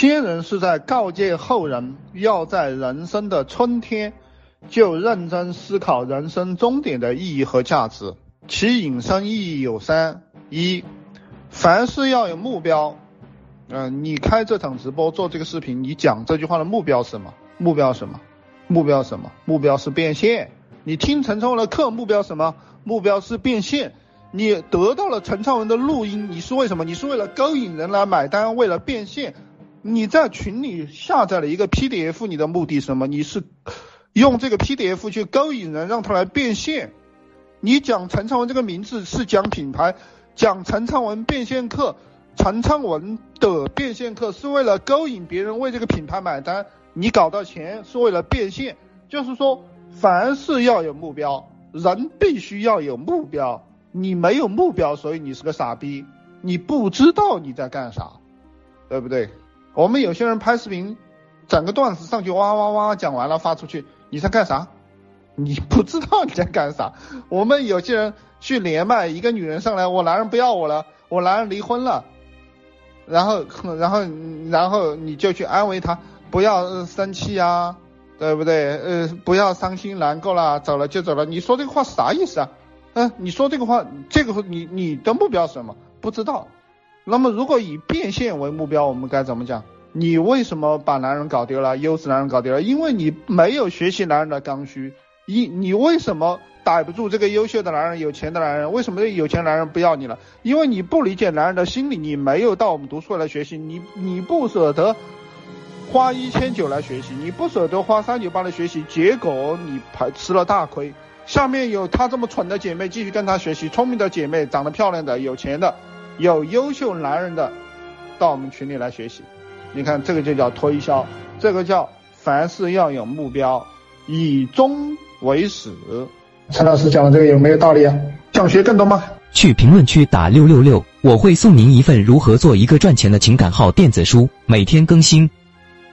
先人是在告诫后人，要在人生的春天就认真思考人生终点的意义和价值。其引申意义有三：一，凡事要有目标。嗯，你开这场直播做这个视频，你讲这句话的目标是什么？目标什么？目标什么？目标是变现。你听陈昌文的课，目标什么？目标是变现。你得到了陈昌文的录音，你是为什么？你是为了勾引人来买单，为了变现。你在群里下载了一个 PDF，你的目的什么？你是用这个 PDF 去勾引人，让他来变现。你讲陈昌文这个名字是讲品牌，讲陈昌文变现课，陈昌文的变现课是为了勾引别人为这个品牌买单。你搞到钱是为了变现，就是说凡事要有目标，人必须要有目标。你没有目标，所以你是个傻逼，你不知道你在干啥，对不对？我们有些人拍视频，整个段子上去哇哇哇讲完了发出去，你在干啥？你不知道你在干啥。我们有些人去连麦，一个女人上来，我男人不要我了，我男人离婚了，然后然后然后你就去安慰他，不要生气啊，对不对？呃，不要伤心难过了，走了就走了。你说这个话是啥意思啊？嗯，你说这个话，这个你你的目标是什么？不知道。那么，如果以变现为目标，我们该怎么讲？你为什么把男人搞丢了？优质男人搞丢了？因为你没有学习男人的刚需。一，你为什么逮不住这个优秀的男人、有钱的男人？为什么有钱男人不要你了？因为你不理解男人的心理，你没有到我们读书来学习，你你不舍得花一千九来学习，你不舍得花三九八来学习，结果你排吃了大亏。下面有她这么蠢的姐妹继续跟她学习，聪明的姐妹、长得漂亮的、有钱的。有优秀男人的，到我们群里来学习。你看，这个就叫推销，这个叫凡事要有目标，以终为始。陈老师讲的这个有没有道理啊？想学更多吗？去评论区打六六六，我会送您一份如何做一个赚钱的情感号电子书，每天更新。